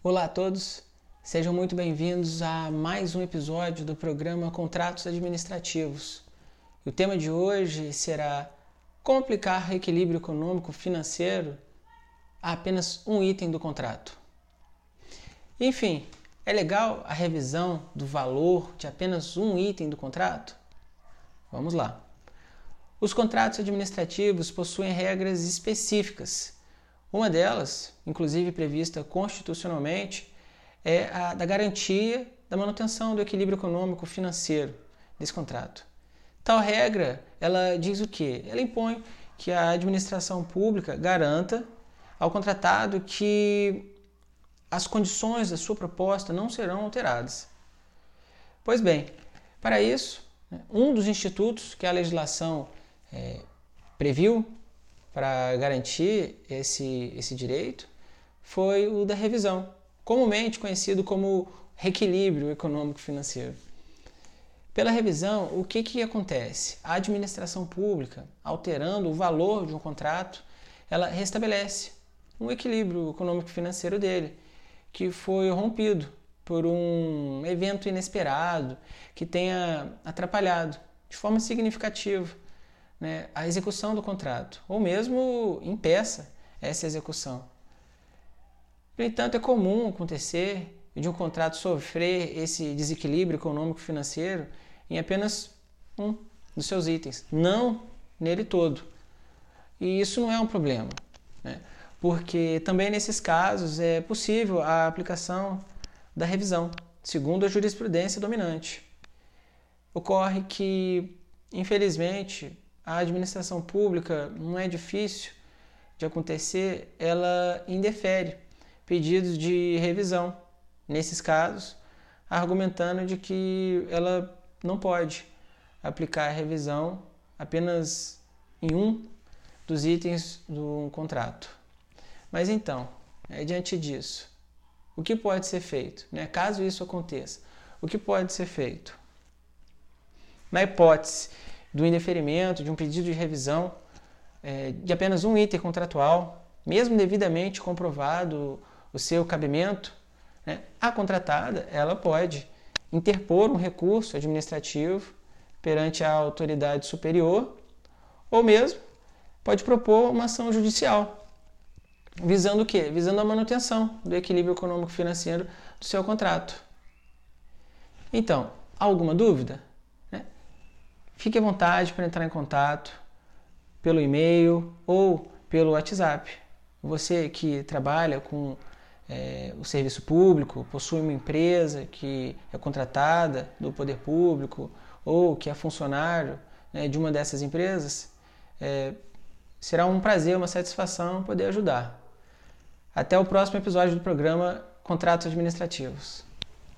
Olá a todos, sejam muito bem-vindos a mais um episódio do programa Contratos Administrativos. O tema de hoje será como aplicar equilíbrio econômico financeiro a apenas um item do contrato. Enfim, é legal a revisão do valor de apenas um item do contrato? Vamos lá. Os contratos administrativos possuem regras específicas uma delas, inclusive prevista constitucionalmente, é a da garantia da manutenção do equilíbrio econômico financeiro desse contrato. Tal regra, ela diz o quê? Ela impõe que a administração pública garanta ao contratado que as condições da sua proposta não serão alteradas. Pois bem, para isso, né, um dos institutos que a legislação é, previu para garantir esse, esse direito foi o da revisão, comumente conhecido como reequilíbrio econômico-financeiro. Pela revisão, o que, que acontece? A administração pública, alterando o valor de um contrato, ela restabelece um equilíbrio econômico-financeiro dele, que foi rompido por um evento inesperado que tenha atrapalhado de forma significativa né, a execução do contrato, ou mesmo impeça essa execução. No entanto, é comum acontecer de um contrato sofrer esse desequilíbrio econômico-financeiro em apenas um dos seus itens, não nele todo. E isso não é um problema, né? porque também nesses casos é possível a aplicação da revisão, segundo a jurisprudência dominante. Ocorre que, infelizmente, a administração pública não é difícil de acontecer, ela indefere pedidos de revisão, nesses casos, argumentando de que ela não pode aplicar a revisão apenas em um dos itens do contrato. Mas então, é, diante disso, o que pode ser feito? Né? Caso isso aconteça, o que pode ser feito? Na hipótese do indeferimento de um pedido de revisão é, de apenas um item contratual, mesmo devidamente comprovado o seu cabimento, né, a contratada ela pode interpor um recurso administrativo perante a autoridade superior ou mesmo pode propor uma ação judicial visando o quê? Visando a manutenção do equilíbrio econômico-financeiro do seu contrato. Então, alguma dúvida? Fique à vontade para entrar em contato pelo e-mail ou pelo WhatsApp. Você que trabalha com é, o serviço público, possui uma empresa que é contratada do poder público ou que é funcionário né, de uma dessas empresas, é, será um prazer, uma satisfação poder ajudar. Até o próximo episódio do programa Contratos Administrativos.